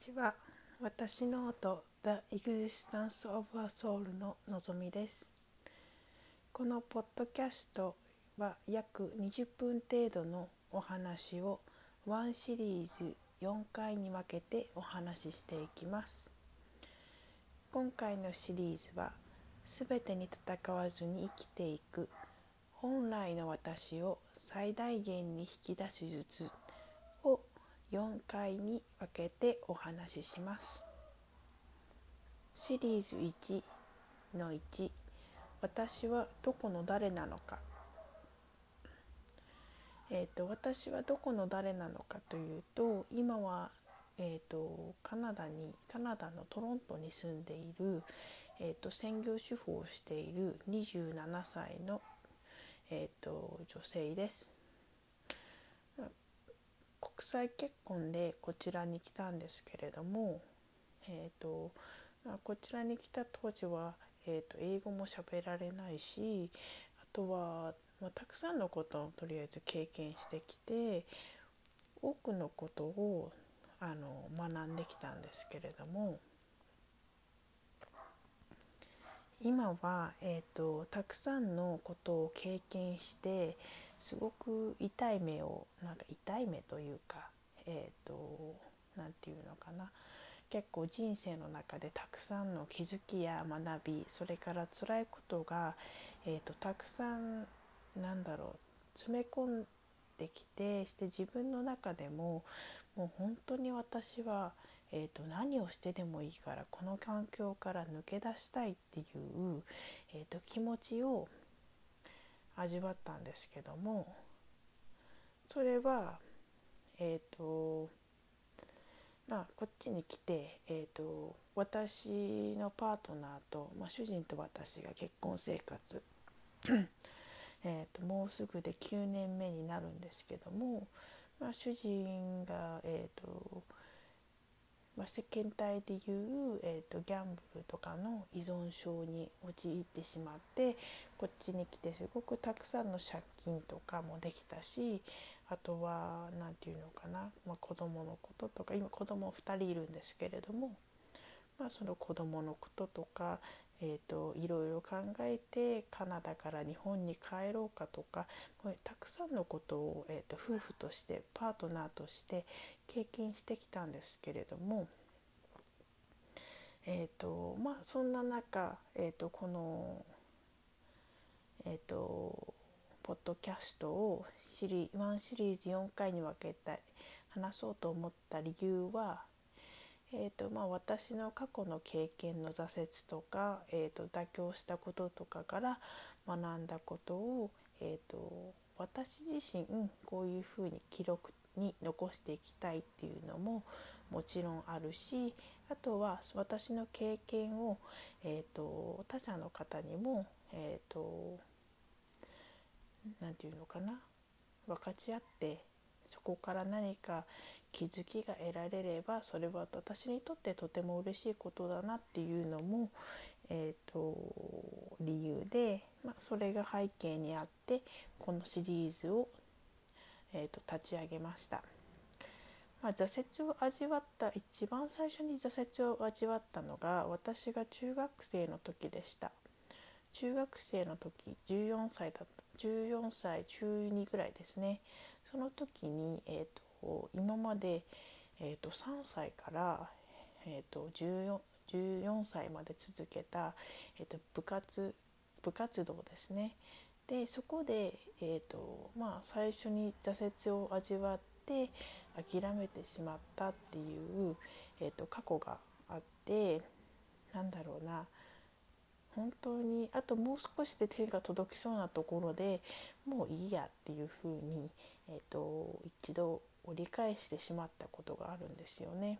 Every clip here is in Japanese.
ちは。私の音 The Existence of a Soul ののぞみです。このポッドキャストは約20分程度のお話を1シリーズ4回に分けてお話ししていきます。今回のシリーズは全てに戦わずに生きていく本来の私を最大限に引き出す術4回に分けてお話しします。シリーズ1の1私はどこの誰なのかえーと、私はどこの誰なのかというと今は、えーと、カナダにカナダのトロントに住んでいる、えーと、専業主婦をしている27歳の、えー、と女性です。国際結婚でこちらに来たんですけれども、えーとあ、こちらに来た当時は、えーと、英語も喋られないしあとは、まあ、たくさんのことをとりあえず経験してきて多くのことをあの学んできたんですけれども今は、えーとたくさんのことを経験してすごく痛い目をなんか痛い目というかえっ、ー、と何て言うのかな。結構人生の中でたくさんの気づきや学びそれから辛いことが、えーと、たくさんなんだろう詰め込んできてして自分の中でももう本当に私は、えーと、何をしてでもいいからこの環境から抜け出したいっていう、えーと気持ちを味わったんですけどもそれはえっ、ー、とまあこっちに来て、えーと、私のパートナーと、まあ、主人と私が結婚生活 えともうすぐで9年目になるんですけども、まあ、主人が、えーとまあ、世間体でいう、えーと、ギャンブルとかの依存症に陥ってしまってこっちに来てすごくたくさんの借金とかもできたしあとは何て言うのかな、まあ、子供のこととか今子供2人いるんですけれども、まあ、その子供のこととか、えーと、いろいろ考えてカナダから日本に帰ろうかとかたくさんのことを、えーと、夫婦としてパートナーとして経験してきたんですけれども、えーとまあ、そんな中、えー、とこの、えー、とポッドキャストをシリ1シリーズ4回に分けて話そうと思った理由はえーとまあ、私の過去の経験の挫折とか、えーと、妥協したこととかから学んだことを、えーと、私自身こういうふうに記録に残していきたいっていうのももちろんあるしあとは私の経験を、えーと、他者の方にもえっ、ー、と何て言うのかな？分かち合ってそこから何か気づきが得られればそれは私にとってとても嬉しいことだなっていうのも、えーと、理由で、まあ、それが背景にあってこのシリーズを、えーと、立ち上げました。まあ、挫折を味わった一番最初に挫折を味わったのが私が中学生の時でした。中学生の時14歳だ14歳中2ぐらいですねその時に、えーと今まで、えーと、3歳から、えーと、14, 14歳まで続けた、えーと、部活部活動ですね。でそこで、えーとまあ、最初に挫折を味わって諦めてしまったっていう、えー、と過去があってなんだろうな本当にあともう少しで手が届きそうなところでもういいやっていうふうに、えーと一度折り返してしまったことがあるんですよね。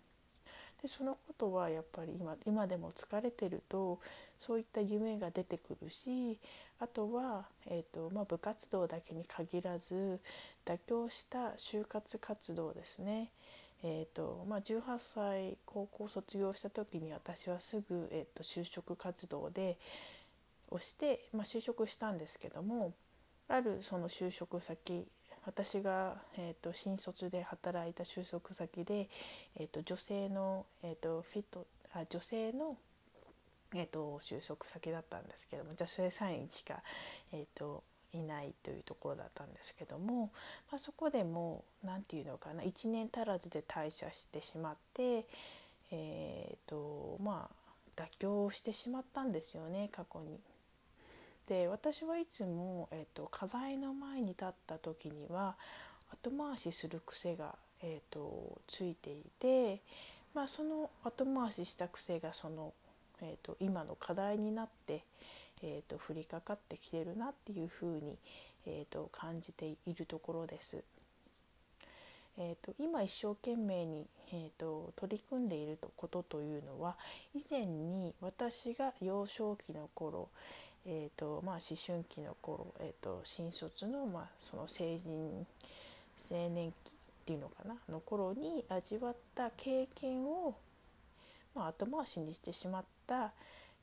でそのことはやっぱり今今でも疲れてるとそういった夢が出てくるしあとは、えーとまあ、部活動だけに限らず妥協した就活活動ですね。えーとまあ、18歳高校卒業した時に私はすぐ、えーと就職活動でをして、まあ、就職したんですけどもあるその就職先私が、えーと、新卒で働いた就職先で、えーと、女性の、えーと、フィットあ女性の、えー、と就職先だったんですけども女性社員しか、えー、といないというところだったんですけども、まあ、そこでも何て言うのかな1年足らずで退社してしまって、えーとまあ、妥協してしまったんですよね過去に。で私はいつも、えーと、課題の前に立った時には後回しする癖が、えーと、ついていて、まあ、その後回しした癖がその、えーと、今の課題になって、えー、と降りかかってきてるなっていうふうに、えー、と感じているところです。えーと、今一生懸命に、えーと、取り組んでいることというのは以前に私が幼少期の頃、えーとまあ、思春期の頃、えーと、新卒の,、まあその成人青年期っていうのかなの頃に味わった経験を、まあ、後回しにしてしまった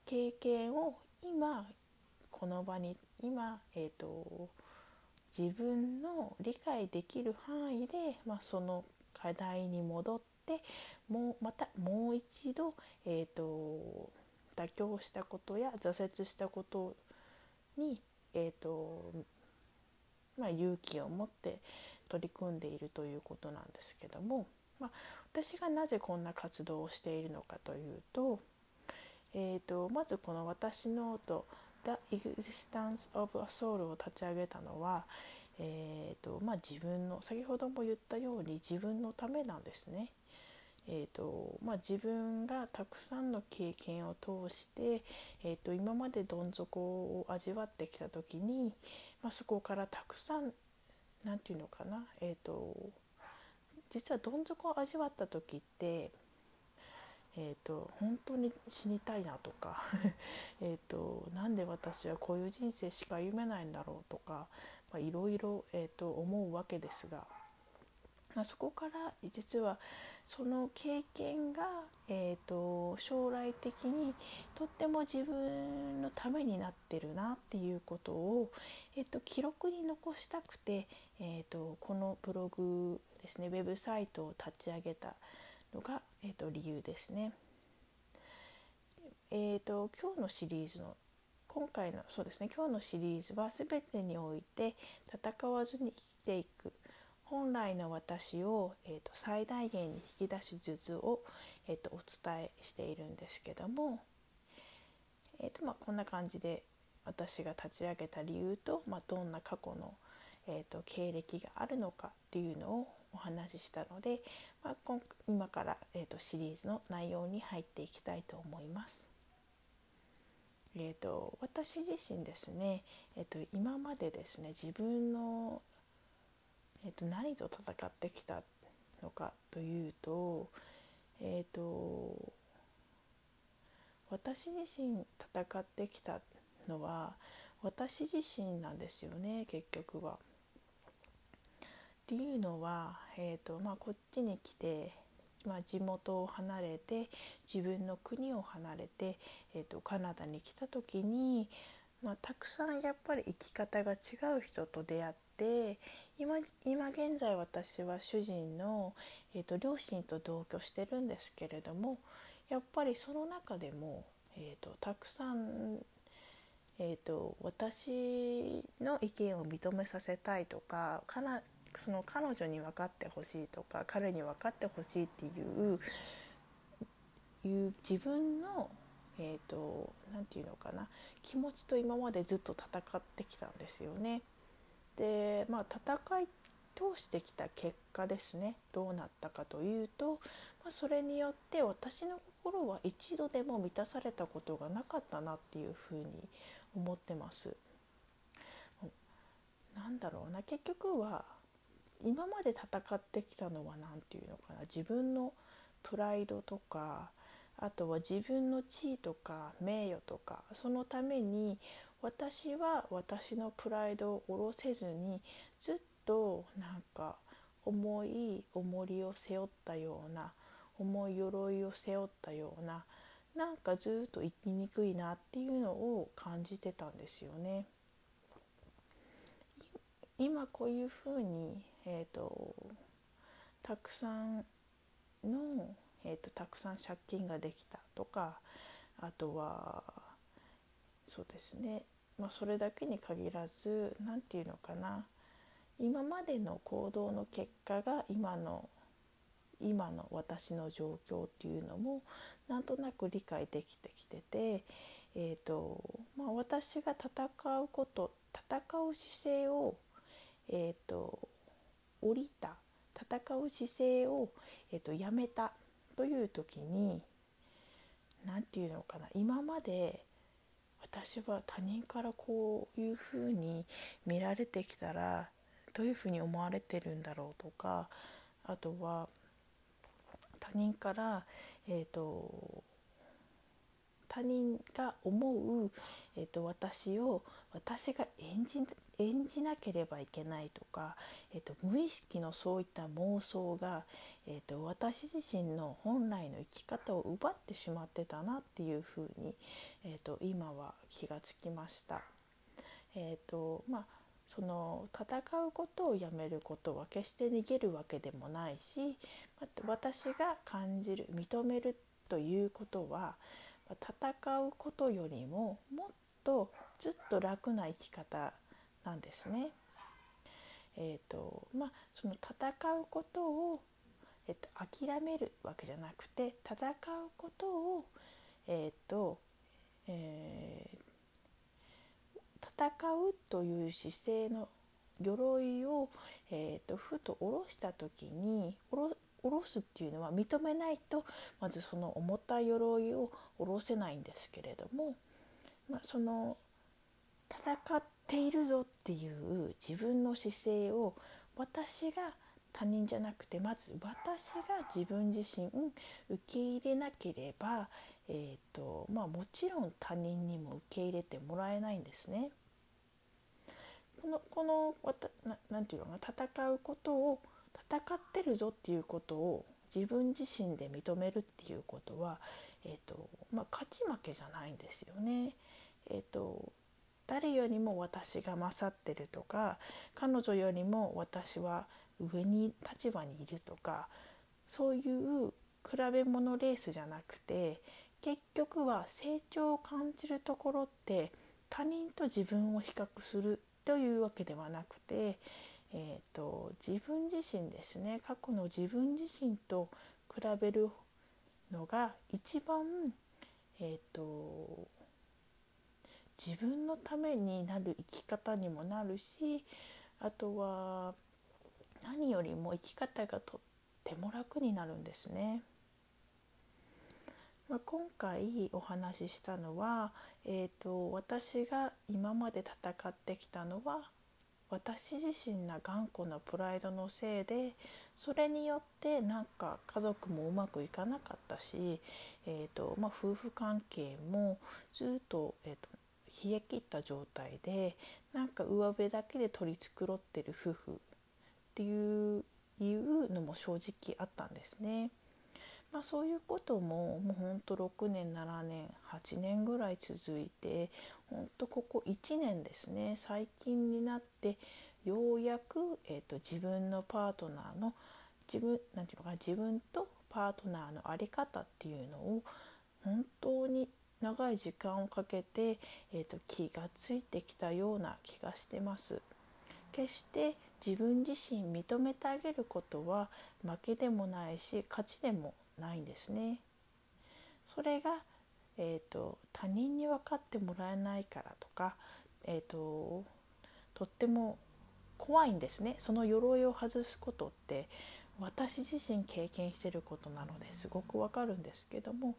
経験を今この場に今、えーと、自分の理解できる範囲で、まあ、その課題に戻ってもうまたもう一度、えーと妥協したことや挫折したことに、えーとまあ、勇気を持って取り組んでいるということなんですけども、まあ、私がなぜこんな活動をしているのかというと,、えーと、まずこの「私の音 The Existence of a Soul」を立ち上げたのは、えーとまあ、自分の先ほども言ったように自分のためなんですね。えーとまあ、自分がたくさんの経験を通して、えーと、今までどん底を味わってきた時に、まあ、そこからたくさん何て言うのかな、えーと、実はどん底を味わった時って、えーと、本当に死にたいなとか えとなんで私はこういう人生しか歩めないんだろうとかいろいろ思うわけですが、まあ、そこから実はその経験が、えーと、将来的にとっても自分のためになってるなっていうことを、えーと、記録に残したくて、えーと、このブログですねウェブサイトを立ち上げたのが、えー、と理由ですね。えー、と今日のシリーズの今回のそうですね今日のシリーズは全てにおいて戦わずに生きていく本来の私を、えーと、最大限に引き出す術を、えーと、お伝えしているんですけども、えーとまあ、こんな感じで私が立ち上げた理由と、まあ、どんな過去の、えーと、経歴があるのかっていうのをお話ししたので、まあ、今から、えー、とシリーズの内容に入っていきたいと思います。えーと、私自身ですね、えーと今までですね自分のえーと、何と戦ってきたのかというと,、えーと、私自身戦ってきたのは私自身なんですよね結局は。っていうのは、えーとまあ、こっちに来て、まあ、地元を離れて自分の国を離れて、えーとカナダに来た時に、まあ、たくさんやっぱり生き方が違う人と出会って今今現在私は主人の、えーと、両親と同居してるんですけれどもやっぱりその中でも、えーと、たくさん、えーと、私の意見を認めさせたいとかその彼女に分かってほしいとか彼に分かってほしいっていういう自分のえーと、何て言うのかな気持ちと今までずっと戦ってきたんですよね。でまあ戦い通してきた結果ですねどうなったかというと、まあ、それによって私の心は一度でも満たされたことがなかったなっていうふうに思ってます。なんだろうな結局は今まで戦ってきたのは何て言うのかな自分のプライドとかあとは自分の地位とか名誉とかそのために私は私のプライドを下ろせずにずっとなんか重い重りを背負ったような重い鎧を背負ったようななんかずっと生きにくいなっていうのを感じてたんですよね。今こういうふうに、えーと、たくさんの、えーと、たくさん借金ができたとかあとはそうですね、まあ、それだけに限らず何て言うのかな。今までの行動の結果が今の今の私の状況っていうのもなんとなく理解できてきてて、えーとまあ、私が戦うこと戦う姿勢を、えーと、降りた戦う姿勢を、えーと、やめたという時に何て言うのかな今まで私は他人からこういうふうに見られてきたらどういうふうに思われてるんだろうとかあとは他人から、えーと、他人が思う、えーと、私を私が演じ演じなければいけないとか、えーと、無意識のそういった妄想が、えー、と私自身の本来の生き方を奪ってしまってたなっていうふうに、えー、と今は気がつきました。えーとまあその戦うことをやめることは決して逃げるわけでもないし私が感じる認めるということは戦うことよりももっとずっと楽な生き方なんですね。えーとまあ、その戦うことを、えーと、諦めるわけじゃなくて戦うことを、えーとえー、戦うという姿勢の鎧を、えーと、ふと下ろした時に下ろ下ろすっていうのは認めないとまずその重たい鎧を下ろせないんですけれども、まあ、その戦ってているぞっていう自分の姿勢を私が他人じゃなくてまず私が自分自身受け入れなければ、えーとまあ、もちろん他人にも受け入れてもらえないんですね。このこのななんていうのかな戦うことを戦ってるぞっていうことを自分自身で認めるっていうことは、えーとまあ、勝ち負けじゃないんですよね。えーと、誰よりも私が勝ってるとか彼女よりも私は上に立場にいるとかそういう比べ物レースじゃなくて結局は成長を感じるところって他人と自分を比較するというわけではなくてえーと、自分自身ですね過去の自分自身と比べるのが一番、えーと、自分のためになる生き方にもなるしあとは何よりも生き方がとっても楽になるんですね。まあ、今回お話ししたのは、えーと私が今まで戦ってきたのは私自身が頑固なプライドのせいでそれによってなんか家族もうまくいかなかったし、えーとまあ、夫婦関係もずっと,、えーと、冷え切った状態でなんか上辺だけで取り繕ってる夫婦っていういうのも正直あったんですね。まあ、そういうことももうほんと6年7年8年ぐらい続いてほんとここ1年ですね最近になってようやく、えーと、自分のパートナーの自分なんていうのかな自分とパートナーの在り方っていうのを本当に長い時間をかけて、えーと気がついてきたような気がしてます。決して自分自身認めてあげることは負けでもないし勝ちでもないんですね。それが、えーと、他人に分かってもらえないからとか、えーと、とっても怖いんですねその鎧を外すことって私自身経験してることなのですごくわかるんですけども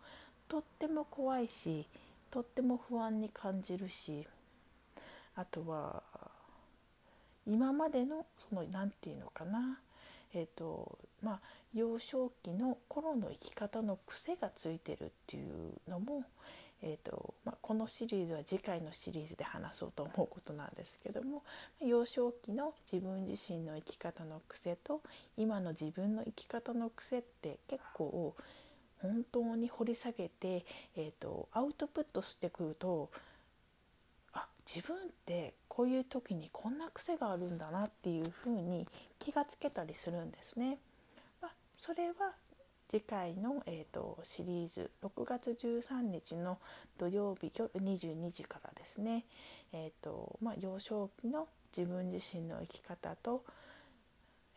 とっても怖いしとっても不安に感じるしあとは今までのその何て言うのかなえっ、ー、とまあ幼少期の頃の生き方の癖がついてるっていうのも、えーとまあ、このシリーズは次回のシリーズで話そうと思うことなんですけども幼少期の自分自身の生き方の癖と今の自分の生き方の癖って結構本当に掘り下げて、えーと、アウトプットしてくるとあ自分ってこういう時にこんな癖があるんだなっていうふうに気がつけたりするんですね。まあ、それは次回の、えーと、シリーズ6月13日の土曜日夜22時からですね、えーとまあ、幼少期の自分自身の生き方と,、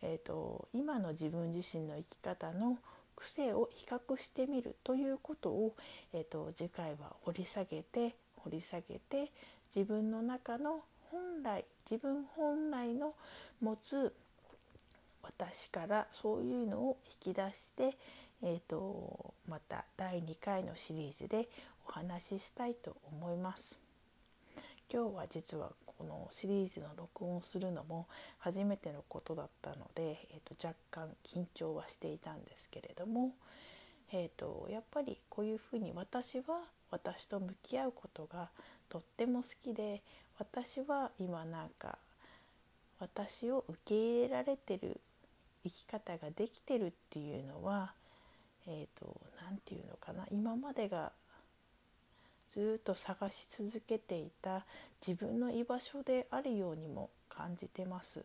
えーと、今の自分自身の生き方の癖を比較してみるということを、えーと次回は掘り下げて掘り下げて自分の中の本来自分本来の持つ私からそういうのを引き出してえーと、また第2回のシリーズでお話ししたいと思います。今日は実はこのシリーズの録音するのも初めてのことだったので、えーと、若干緊張はしていたんですけれども、えーと、やっぱりこういうふうに私は私と向き合うことがとっても好きで私は今なんか私を受け入れられてる生き方ができてるっていうのはえーと、何て言うのかな今までがずっと探し続けていた自分の居場所であるようにも感じてます。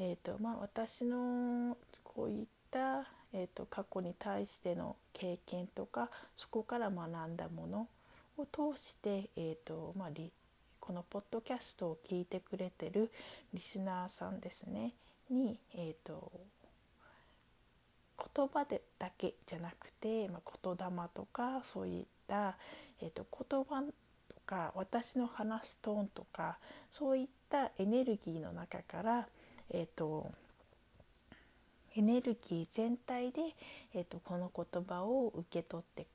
えーとまあ、私のこういった、えーと、過去に対しての経験とかそこから学んだものを通して、えーとまあ、このポッドキャストを聞いてくれてるリスナーさんですねに、えーと言葉でだけじゃなくて、まあ、言霊とかそういった、えーと、言葉とか私の話すトーンとかそういったエネルギーの中から、えーと、エネルギー全体で、えーと、この言葉を受け取って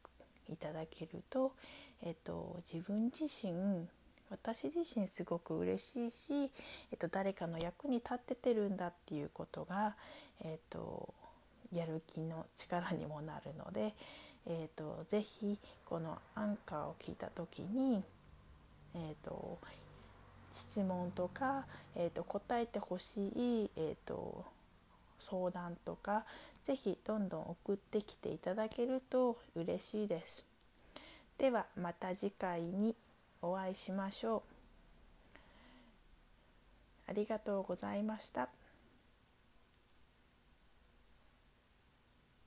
いただけると,、えー、と自分自身私自身すごく嬉しいし、えー、と誰かの役に立っててるんだっていうことが、えー、とやる気の力にもなるので、えーと、ぜひこのアンカーを聞いた時に、えーと、質問とか、えーと、答えてほしい、えー、と相談とかぜひどんどん送ってきていただけると嬉しいです。ではまた次回にお会いしましょう。ありがとうございました。